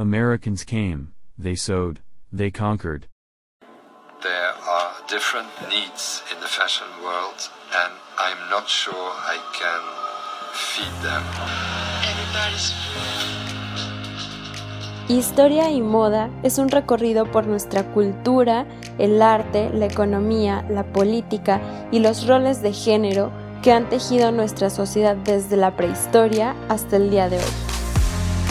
Americans came, they sewed, they conquered. There are different needs in the fashion world, and I'm not sure I can feed them. Everybody's Historia y moda es un recorrido por nuestra cultura, el arte, la economía, la política y los roles de género que han tejido nuestra sociedad desde la prehistoria hasta el día de hoy.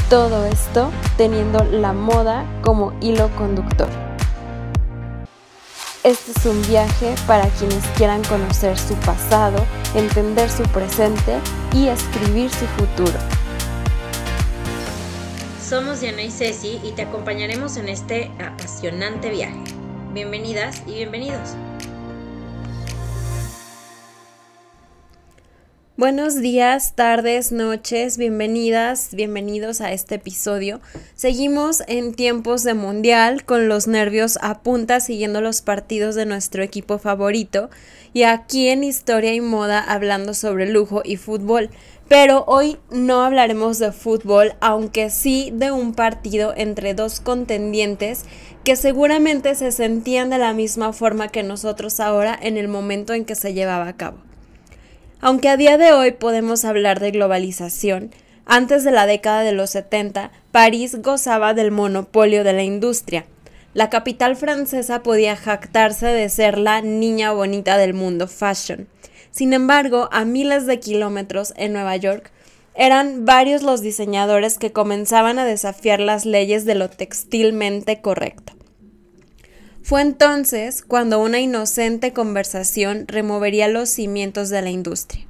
Todo esto teniendo la moda como hilo conductor. Este es un viaje para quienes quieran conocer su pasado, entender su presente y escribir su futuro. Somos Diana y Ceci y te acompañaremos en este apasionante viaje. Bienvenidas y bienvenidos. Buenos días, tardes, noches, bienvenidas, bienvenidos a este episodio. Seguimos en tiempos de mundial con los nervios a punta siguiendo los partidos de nuestro equipo favorito y aquí en Historia y Moda hablando sobre lujo y fútbol. Pero hoy no hablaremos de fútbol, aunque sí de un partido entre dos contendientes que seguramente se sentían de la misma forma que nosotros ahora en el momento en que se llevaba a cabo. Aunque a día de hoy podemos hablar de globalización, antes de la década de los 70, París gozaba del monopolio de la industria. La capital francesa podía jactarse de ser la niña bonita del mundo fashion sin embargo, a miles de kilómetros en Nueva York, eran varios los diseñadores que comenzaban a desafiar las leyes de lo textilmente correcto. Fue entonces cuando una inocente conversación removería los cimientos de la industria.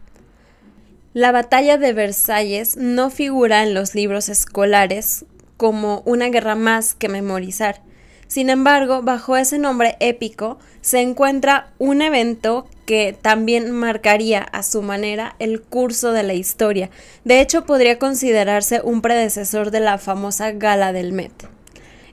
La batalla de Versalles no figura en los libros escolares como una guerra más que memorizar. Sin embargo, bajo ese nombre épico se encuentra un evento que también marcaría a su manera el curso de la historia. De hecho, podría considerarse un predecesor de la famosa Gala del Met.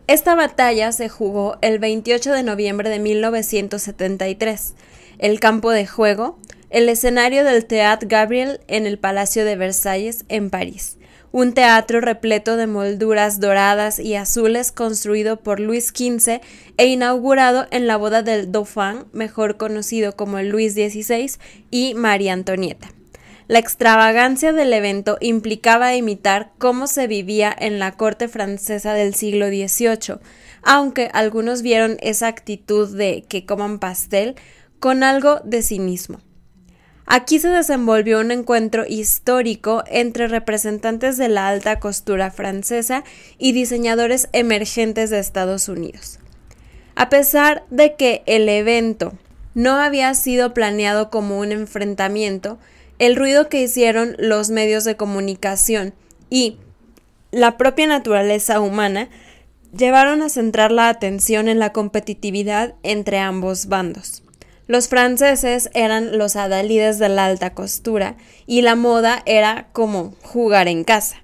Esta batalla se jugó el 28 de noviembre de 1973. El campo de juego, el escenario del Théâtre Gabriel en el Palacio de Versalles en París un teatro repleto de molduras doradas y azules construido por Luis XV e inaugurado en la boda del Dauphin, mejor conocido como Luis XVI, y María Antonieta. La extravagancia del evento implicaba imitar cómo se vivía en la corte francesa del siglo XVIII, aunque algunos vieron esa actitud de que coman pastel con algo de cinismo. Aquí se desenvolvió un encuentro histórico entre representantes de la alta costura francesa y diseñadores emergentes de Estados Unidos. A pesar de que el evento no había sido planeado como un enfrentamiento, el ruido que hicieron los medios de comunicación y la propia naturaleza humana llevaron a centrar la atención en la competitividad entre ambos bandos. Los franceses eran los adalides de la alta costura y la moda era como jugar en casa,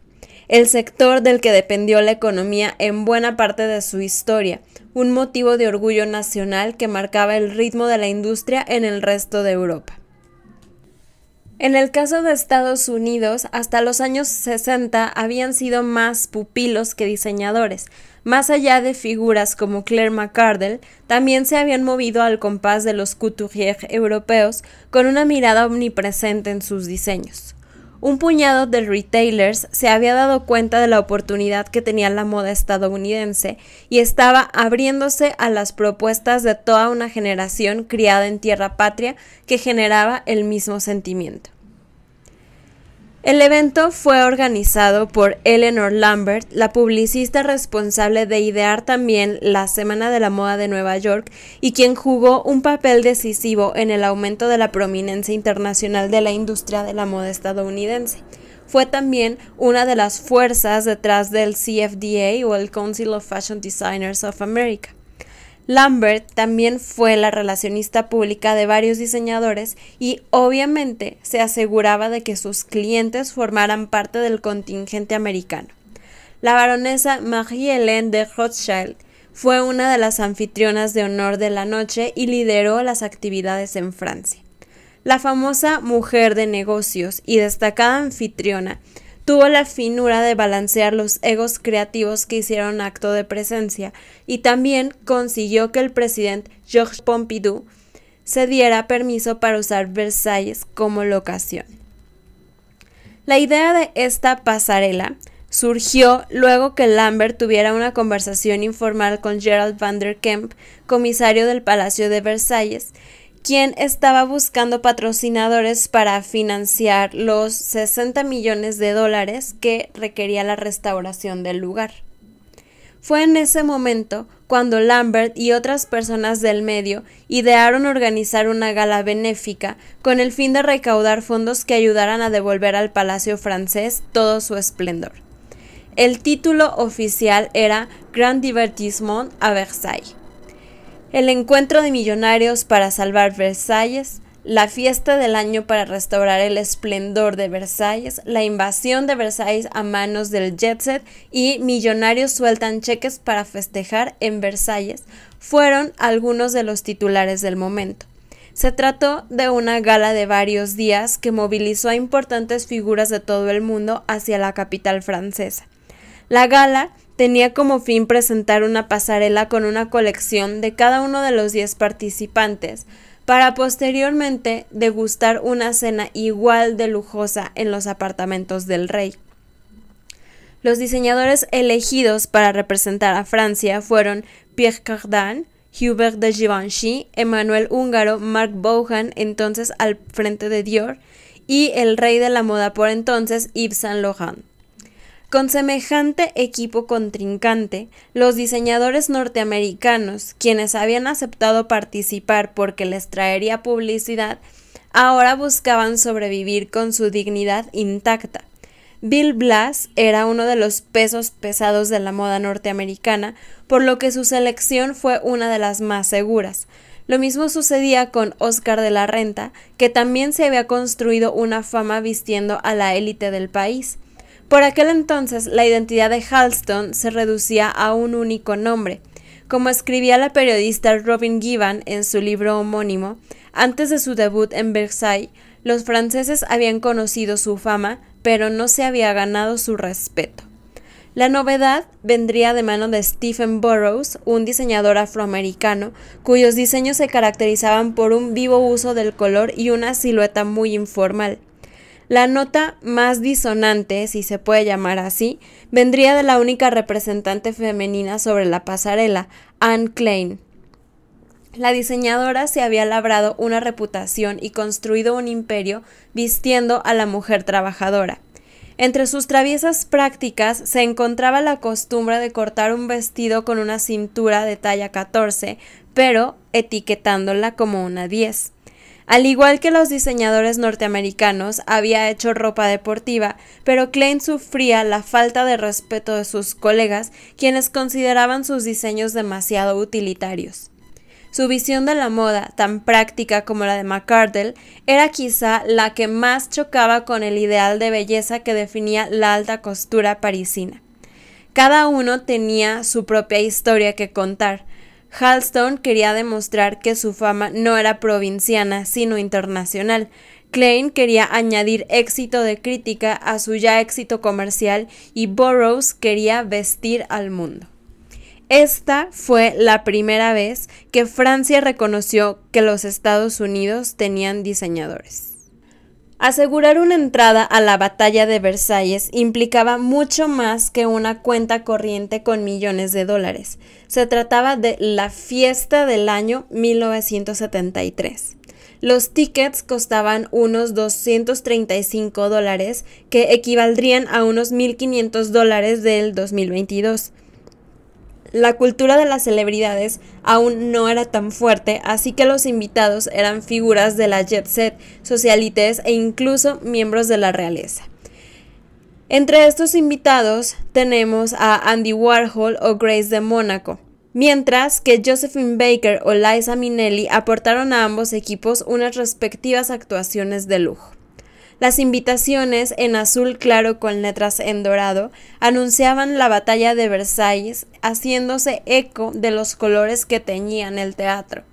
el sector del que dependió la economía en buena parte de su historia, un motivo de orgullo nacional que marcaba el ritmo de la industria en el resto de Europa. En el caso de Estados Unidos, hasta los años 60 habían sido más pupilos que diseñadores, más allá de figuras como Claire McCardell, también se habían movido al compás de los couturiers europeos con una mirada omnipresente en sus diseños. Un puñado de retailers se había dado cuenta de la oportunidad que tenía la moda estadounidense y estaba abriéndose a las propuestas de toda una generación criada en tierra patria que generaba el mismo sentimiento. El evento fue organizado por Eleanor Lambert, la publicista responsable de idear también la Semana de la Moda de Nueva York y quien jugó un papel decisivo en el aumento de la prominencia internacional de la industria de la moda estadounidense. Fue también una de las fuerzas detrás del CFDA o el Council of Fashion Designers of America. Lambert también fue la relacionista pública de varios diseñadores y obviamente se aseguraba de que sus clientes formaran parte del contingente americano. La baronesa Marie-Hélène de Rothschild fue una de las anfitrionas de honor de la noche y lideró las actividades en Francia. La famosa mujer de negocios y destacada anfitriona tuvo la finura de balancear los egos creativos que hicieron acto de presencia y también consiguió que el presidente Georges Pompidou se diera permiso para usar Versalles como locación. La idea de esta pasarela surgió luego que Lambert tuviera una conversación informal con Gerald van der Kemp, comisario del Palacio de Versalles, quien estaba buscando patrocinadores para financiar los 60 millones de dólares que requería la restauración del lugar. Fue en ese momento cuando Lambert y otras personas del medio idearon organizar una gala benéfica con el fin de recaudar fondos que ayudaran a devolver al Palacio francés todo su esplendor. El título oficial era Grand Divertissement a Versailles el encuentro de millonarios para salvar Versalles, la fiesta del año para restaurar el esplendor de Versalles, la invasión de Versalles a manos del jet set y millonarios sueltan cheques para festejar en Versalles fueron algunos de los titulares del momento. Se trató de una gala de varios días que movilizó a importantes figuras de todo el mundo hacia la capital francesa. La gala tenía como fin presentar una pasarela con una colección de cada uno de los 10 participantes, para posteriormente degustar una cena igual de lujosa en los apartamentos del rey. Los diseñadores elegidos para representar a Francia fueron Pierre Cardin, Hubert de Givenchy, Emmanuel Húngaro, Marc Bohan, entonces al frente de Dior, y el rey de la moda por entonces, Yves Saint Laurent. Con semejante equipo contrincante, los diseñadores norteamericanos, quienes habían aceptado participar porque les traería publicidad, ahora buscaban sobrevivir con su dignidad intacta. Bill Blass era uno de los pesos pesados de la moda norteamericana, por lo que su selección fue una de las más seguras. Lo mismo sucedía con Oscar de la Renta, que también se había construido una fama vistiendo a la élite del país. Por aquel entonces la identidad de Halston se reducía a un único nombre. Como escribía la periodista Robin Gibbon en su libro homónimo, antes de su debut en Versailles, los franceses habían conocido su fama, pero no se había ganado su respeto. La novedad vendría de mano de Stephen Burroughs, un diseñador afroamericano, cuyos diseños se caracterizaban por un vivo uso del color y una silueta muy informal. La nota más disonante, si se puede llamar así, vendría de la única representante femenina sobre la pasarela, Anne Klein. La diseñadora se había labrado una reputación y construido un imperio vistiendo a la mujer trabajadora. Entre sus traviesas prácticas se encontraba la costumbre de cortar un vestido con una cintura de talla 14, pero etiquetándola como una 10. Al igual que los diseñadores norteamericanos, había hecho ropa deportiva, pero Klein sufría la falta de respeto de sus colegas, quienes consideraban sus diseños demasiado utilitarios. Su visión de la moda, tan práctica como la de McCardell, era quizá la que más chocaba con el ideal de belleza que definía la alta costura parisina. Cada uno tenía su propia historia que contar, Halston quería demostrar que su fama no era provinciana, sino internacional. Klein quería añadir éxito de crítica a su ya éxito comercial y Burroughs quería vestir al mundo. Esta fue la primera vez que Francia reconoció que los Estados Unidos tenían diseñadores. Asegurar una entrada a la batalla de Versalles implicaba mucho más que una cuenta corriente con millones de dólares. Se trataba de la fiesta del año 1973. Los tickets costaban unos 235 dólares, que equivaldrían a unos 1.500 dólares del 2022 la cultura de las celebridades aún no era tan fuerte, así que los invitados eran figuras de la jet set, socialites e incluso miembros de la realeza. Entre estos invitados tenemos a Andy Warhol o Grace de Mónaco, mientras que Josephine Baker o Liza Minnelli aportaron a ambos equipos unas respectivas actuaciones de lujo. Las invitaciones en azul claro con letras en dorado anunciaban la batalla de Versalles, haciéndose eco de los colores que teñían el teatro.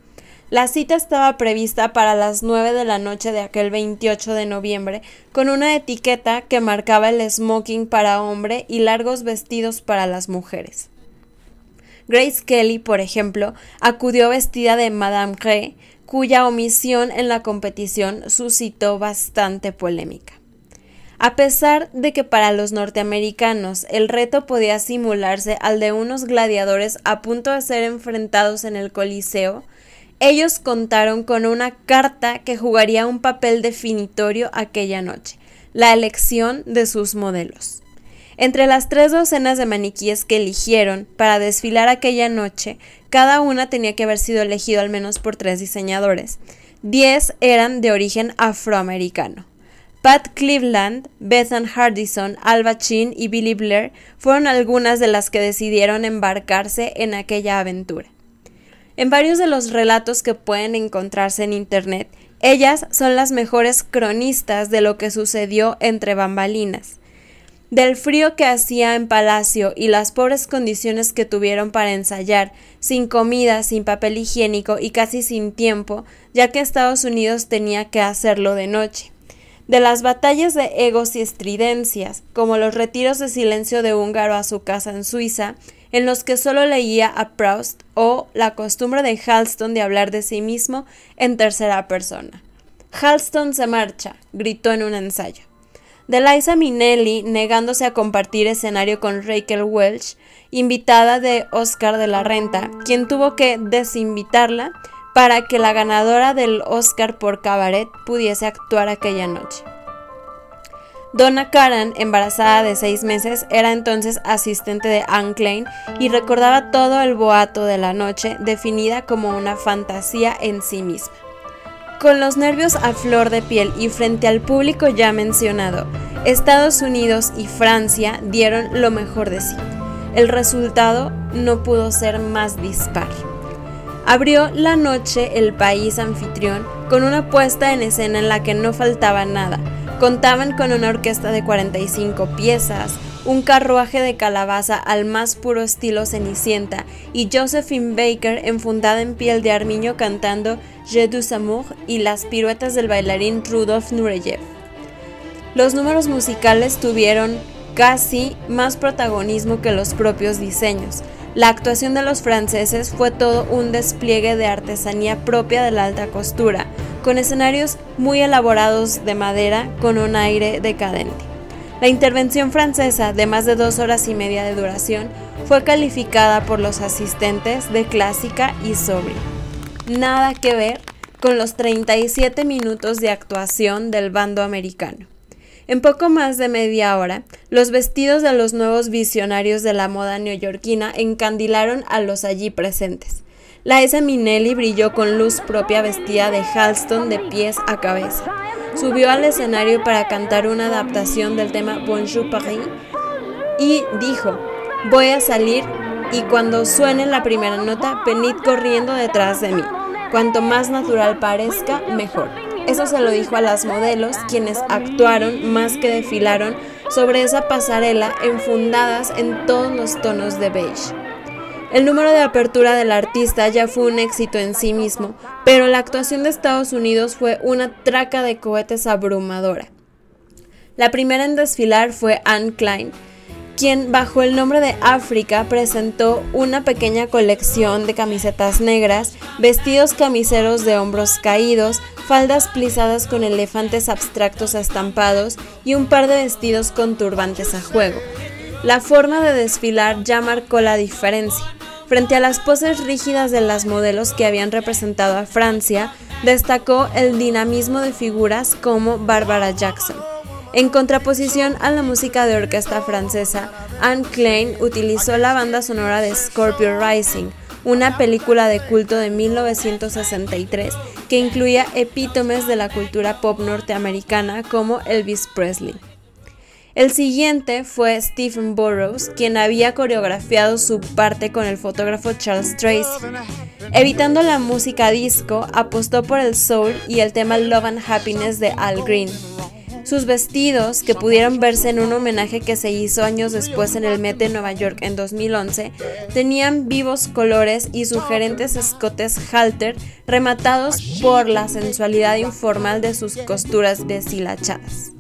La cita estaba prevista para las 9 de la noche de aquel 28 de noviembre, con una etiqueta que marcaba el smoking para hombre y largos vestidos para las mujeres. Grace Kelly, por ejemplo, acudió vestida de Madame Gray, cuya omisión en la competición suscitó bastante polémica. A pesar de que para los norteamericanos el reto podía simularse al de unos gladiadores a punto de ser enfrentados en el Coliseo, ellos contaron con una carta que jugaría un papel definitorio aquella noche, la elección de sus modelos. Entre las tres docenas de maniquíes que eligieron para desfilar aquella noche, cada una tenía que haber sido elegido al menos por tres diseñadores. Diez eran de origen afroamericano. Pat Cleveland, Bethan Hardison, Alba Chin y Billy Blair fueron algunas de las que decidieron embarcarse en aquella aventura. En varios de los relatos que pueden encontrarse en Internet, ellas son las mejores cronistas de lo que sucedió entre bambalinas. Del frío que hacía en palacio y las pobres condiciones que tuvieron para ensayar, sin comida, sin papel higiénico y casi sin tiempo, ya que Estados Unidos tenía que hacerlo de noche de las batallas de egos y estridencias, como los retiros de silencio de húngaro a su casa en Suiza, en los que solo leía a Proust o la costumbre de Halston de hablar de sí mismo en tercera persona. Halston se marcha, gritó en un ensayo. De Liza Minnelli negándose a compartir escenario con Rachel Welch, invitada de Oscar de la Renta, quien tuvo que desinvitarla para que la ganadora del Oscar por Cabaret pudiese actuar aquella noche. Donna Karan, embarazada de seis meses, era entonces asistente de Anne Klein y recordaba todo el boato de la noche, definida como una fantasía en sí misma. Con los nervios a flor de piel y frente al público ya mencionado, Estados Unidos y Francia dieron lo mejor de sí. El resultado no pudo ser más dispar. Abrió la noche el país anfitrión con una puesta en escena en la que no faltaba nada, Contaban con una orquesta de 45 piezas, un carruaje de calabaza al más puro estilo Cenicienta y Josephine Baker enfundada en piel de armiño cantando Je du amour y las piruetas del bailarín Rudolf Nureyev. Los números musicales tuvieron casi más protagonismo que los propios diseños. La actuación de los franceses fue todo un despliegue de artesanía propia de la alta costura, con escenarios muy elaborados de madera con un aire decadente. La intervención francesa, de más de dos horas y media de duración, fue calificada por los asistentes de clásica y sobria. Nada que ver con los 37 minutos de actuación del bando americano. En poco más de media hora, los vestidos de los nuevos visionarios de la moda neoyorquina encandilaron a los allí presentes. La Esa Minelli brilló con luz propia vestida de Halston de pies a cabeza. Subió al escenario para cantar una adaptación del tema Bonjour Paris y dijo, voy a salir y cuando suene la primera nota, venid corriendo detrás de mí. Cuanto más natural parezca, mejor. Eso se lo dijo a las modelos, quienes actuaron más que desfilaron sobre esa pasarela enfundadas en todos los tonos de beige. El número de apertura del artista ya fue un éxito en sí mismo, pero la actuación de Estados Unidos fue una traca de cohetes abrumadora. La primera en desfilar fue Anne Klein, quien bajo el nombre de África presentó una pequeña colección de camisetas negras, vestidos camiseros de hombros caídos, faldas plisadas con elefantes abstractos estampados y un par de vestidos con turbantes a juego. La forma de desfilar ya marcó la diferencia. Frente a las poses rígidas de las modelos que habían representado a Francia, destacó el dinamismo de figuras como Barbara Jackson. En contraposición a la música de orquesta francesa, Anne Klein utilizó la banda sonora de Scorpio Rising, una película de culto de 1963 que incluía epítomes de la cultura pop norteamericana como Elvis Presley. El siguiente fue Stephen Burrows, quien había coreografiado su parte con el fotógrafo Charles Tracy. Evitando la música disco, apostó por el soul y el tema Love and Happiness de Al Green. Sus vestidos, que pudieron verse en un homenaje que se hizo años después en el Met de Nueva York en 2011, tenían vivos colores y sugerentes escotes halter rematados por la sensualidad informal de sus costuras deshilachadas.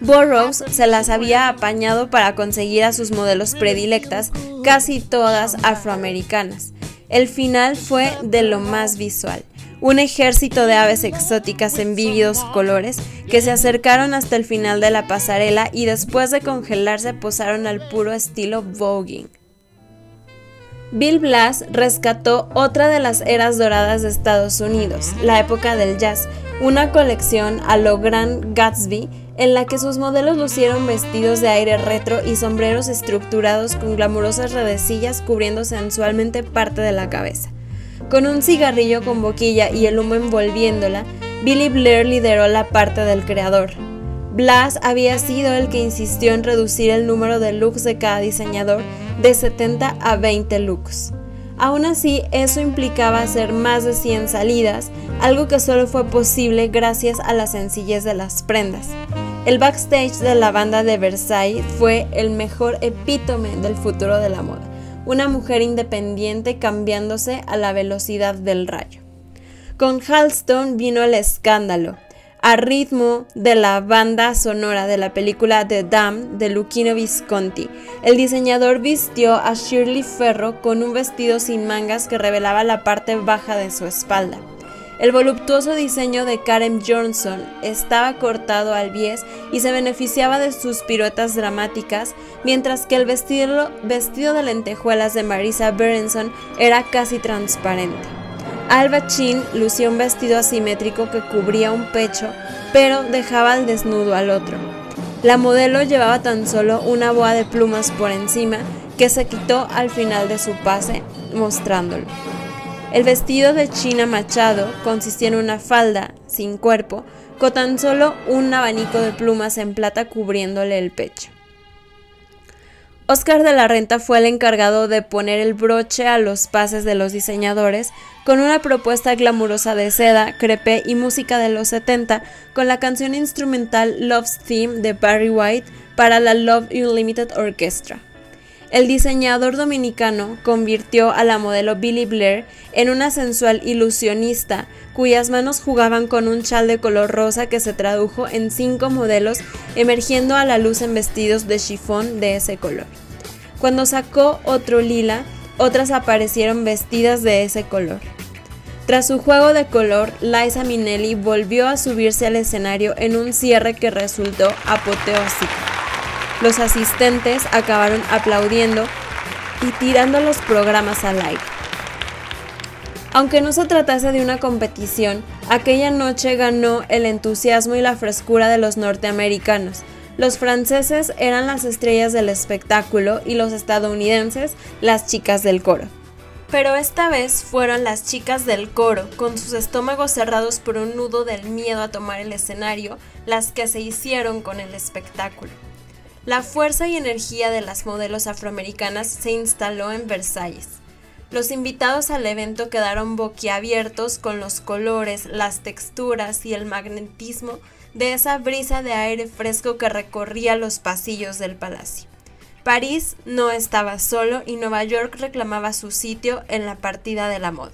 Burroughs se las había apañado para conseguir a sus modelos predilectas, casi todas afroamericanas. El final fue de lo más visual. Un ejército de aves exóticas en vívidos colores que se acercaron hasta el final de la pasarela y después de congelarse posaron al puro estilo voguing. Bill Blass rescató otra de las eras doradas de Estados Unidos, la época del jazz, una colección a lo Grand Gatsby en la que sus modelos lucieron vestidos de aire retro y sombreros estructurados con glamurosas redecillas cubriendo sensualmente parte de la cabeza. Con un cigarrillo con boquilla y el humo envolviéndola, Billy Blair lideró la parte del creador. Blas había sido el que insistió en reducir el número de looks de cada diseñador de 70 a 20 looks. Aún así, eso implicaba hacer más de 100 salidas, algo que solo fue posible gracias a la sencillez de las prendas. El backstage de la banda de Versailles fue el mejor epítome del futuro de la moda, una mujer independiente cambiándose a la velocidad del rayo. Con Halston vino el escándalo, a ritmo de la banda sonora de la película The Dam de Luchino Visconti. El diseñador vistió a Shirley Ferro con un vestido sin mangas que revelaba la parte baja de su espalda. El voluptuoso diseño de Karen Johnson estaba cortado al bies y se beneficiaba de sus piruetas dramáticas, mientras que el vestido, vestido de lentejuelas de Marisa Berenson era casi transparente. Alba Chin lucía un vestido asimétrico que cubría un pecho, pero dejaba al desnudo al otro. La modelo llevaba tan solo una boa de plumas por encima que se quitó al final de su pase, mostrándolo. El vestido de China Machado consistía en una falda, sin cuerpo, con tan solo un abanico de plumas en plata cubriéndole el pecho. Oscar de la Renta fue el encargado de poner el broche a los pases de los diseñadores con una propuesta glamurosa de seda, crepe y música de los 70 con la canción instrumental Love's Theme de Barry White para la Love Unlimited Orchestra. El diseñador dominicano convirtió a la modelo Billy Blair en una sensual ilusionista cuyas manos jugaban con un chal de color rosa que se tradujo en cinco modelos emergiendo a la luz en vestidos de chifón de ese color. Cuando sacó otro lila, otras aparecieron vestidas de ese color. Tras su juego de color, Liza Minnelli volvió a subirse al escenario en un cierre que resultó apoteósico. Los asistentes acabaron aplaudiendo y tirando los programas al aire. Aunque no se tratase de una competición, aquella noche ganó el entusiasmo y la frescura de los norteamericanos. Los franceses eran las estrellas del espectáculo y los estadounidenses las chicas del coro. Pero esta vez fueron las chicas del coro, con sus estómagos cerrados por un nudo del miedo a tomar el escenario, las que se hicieron con el espectáculo. La fuerza y energía de las modelos afroamericanas se instaló en Versalles. Los invitados al evento quedaron boquiabiertos con los colores, las texturas y el magnetismo de esa brisa de aire fresco que recorría los pasillos del palacio. París no estaba solo y Nueva York reclamaba su sitio en la partida de la moda.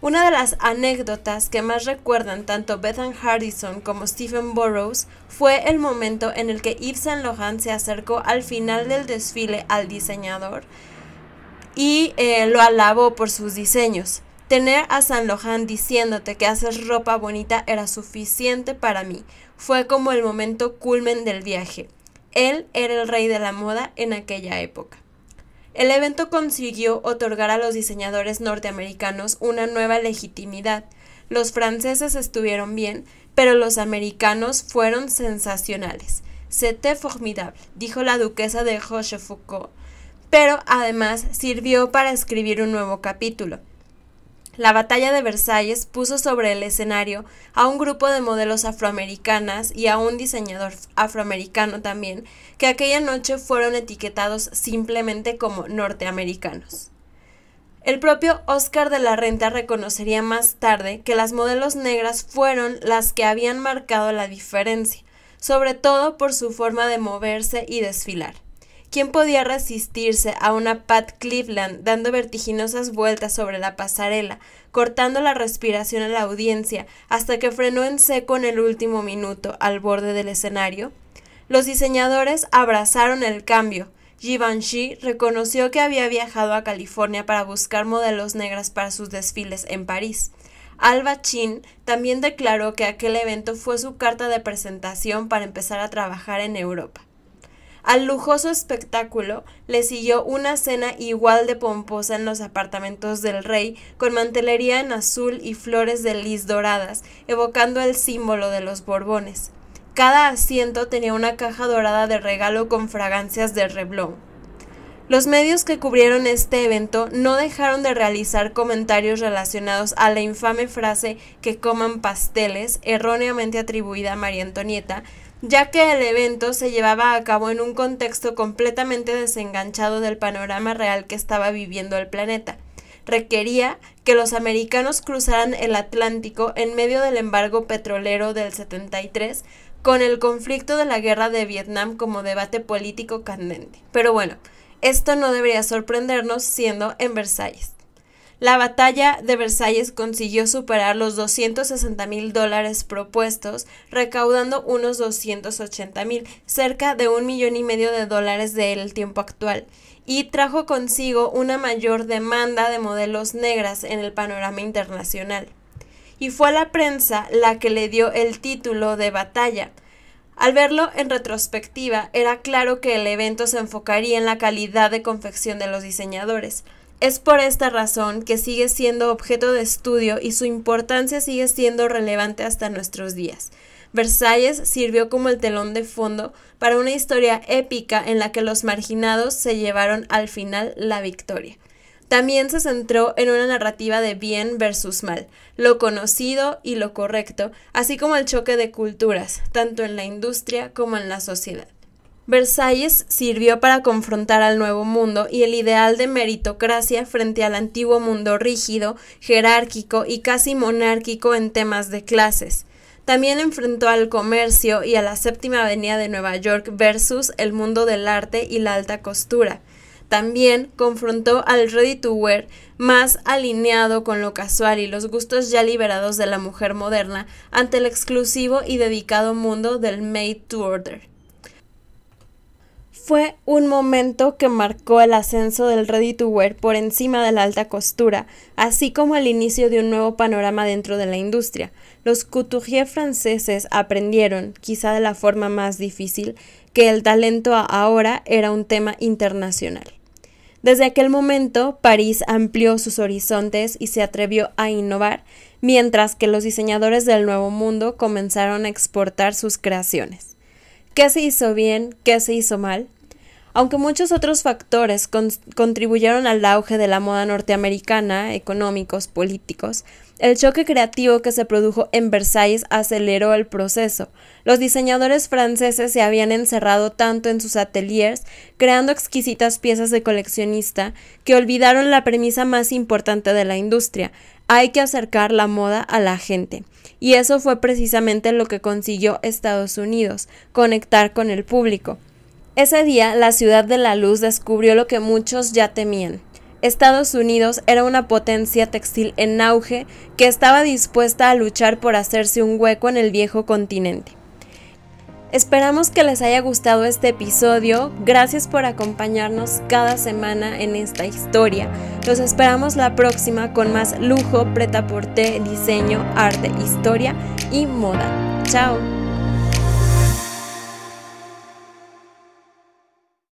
Una de las anécdotas que más recuerdan tanto Bethan Hardison como Stephen Burroughs fue el momento en el que Yves Saint Laurent se acercó al final del desfile al diseñador y eh, lo alabó por sus diseños. Tener a Saint Laurent diciéndote que haces ropa bonita era suficiente para mí. Fue como el momento culmen del viaje. Él era el rey de la moda en aquella época. El evento consiguió otorgar a los diseñadores norteamericanos una nueva legitimidad. Los franceses estuvieron bien, pero los americanos fueron sensacionales. C'était formidable, dijo la duquesa de Rochefoucauld. Pero además sirvió para escribir un nuevo capítulo. La batalla de Versalles puso sobre el escenario a un grupo de modelos afroamericanas y a un diseñador afroamericano también, que aquella noche fueron etiquetados simplemente como norteamericanos. El propio Oscar de la Renta reconocería más tarde que las modelos negras fueron las que habían marcado la diferencia, sobre todo por su forma de moverse y desfilar. ¿Quién podía resistirse a una Pat Cleveland dando vertiginosas vueltas sobre la pasarela, cortando la respiración a la audiencia hasta que frenó en seco en el último minuto al borde del escenario? Los diseñadores abrazaron el cambio, Givenchy reconoció que había viajado a California para buscar modelos negras para sus desfiles en París. Alba Chin también declaró que aquel evento fue su carta de presentación para empezar a trabajar en Europa. Al lujoso espectáculo le siguió una cena igual de pomposa en los apartamentos del rey, con mantelería en azul y flores de lis doradas, evocando el símbolo de los Borbones. Cada asiento tenía una caja dorada de regalo con fragancias de Reblon. Los medios que cubrieron este evento no dejaron de realizar comentarios relacionados a la infame frase que coman pasteles, erróneamente atribuida a María Antonieta, ya que el evento se llevaba a cabo en un contexto completamente desenganchado del panorama real que estaba viviendo el planeta. Requería que los americanos cruzaran el Atlántico en medio del embargo petrolero del 73 con el conflicto de la guerra de Vietnam como debate político candente. Pero bueno, esto no debería sorprendernos siendo en Versalles. La batalla de Versalles consiguió superar los 260 mil dólares propuestos, recaudando unos 280 mil, cerca de un millón y medio de dólares del tiempo actual, y trajo consigo una mayor demanda de modelos negras en el panorama internacional y fue la prensa la que le dio el título de batalla. Al verlo en retrospectiva, era claro que el evento se enfocaría en la calidad de confección de los diseñadores. Es por esta razón que sigue siendo objeto de estudio y su importancia sigue siendo relevante hasta nuestros días. Versalles sirvió como el telón de fondo para una historia épica en la que los marginados se llevaron al final la victoria. También se centró en una narrativa de bien versus mal, lo conocido y lo correcto, así como el choque de culturas, tanto en la industria como en la sociedad. Versalles sirvió para confrontar al nuevo mundo y el ideal de meritocracia frente al antiguo mundo rígido, jerárquico y casi monárquico en temas de clases. También enfrentó al comercio y a la séptima avenida de Nueva York versus el mundo del arte y la alta costura. También confrontó al ready to wear más alineado con lo casual y los gustos ya liberados de la mujer moderna ante el exclusivo y dedicado mundo del made to order. Fue un momento que marcó el ascenso del ready to wear por encima de la alta costura, así como el inicio de un nuevo panorama dentro de la industria. Los couturiers franceses aprendieron, quizá de la forma más difícil, que el talento ahora era un tema internacional. Desde aquel momento, París amplió sus horizontes y se atrevió a innovar, mientras que los diseñadores del Nuevo Mundo comenzaron a exportar sus creaciones. ¿Qué se hizo bien? ¿Qué se hizo mal? Aunque muchos otros factores contribuyeron al auge de la moda norteamericana, económicos, políticos, el choque creativo que se produjo en Versalles aceleró el proceso. Los diseñadores franceses se habían encerrado tanto en sus ateliers, creando exquisitas piezas de coleccionista, que olvidaron la premisa más importante de la industria. Hay que acercar la moda a la gente. Y eso fue precisamente lo que consiguió Estados Unidos, conectar con el público. Ese día la ciudad de la luz descubrió lo que muchos ya temían. Estados Unidos era una potencia textil en auge que estaba dispuesta a luchar por hacerse un hueco en el viejo continente. Esperamos que les haya gustado este episodio. Gracias por acompañarnos cada semana en esta historia. Los esperamos la próxima con más lujo, preta porte, diseño, arte, historia y moda. Chao.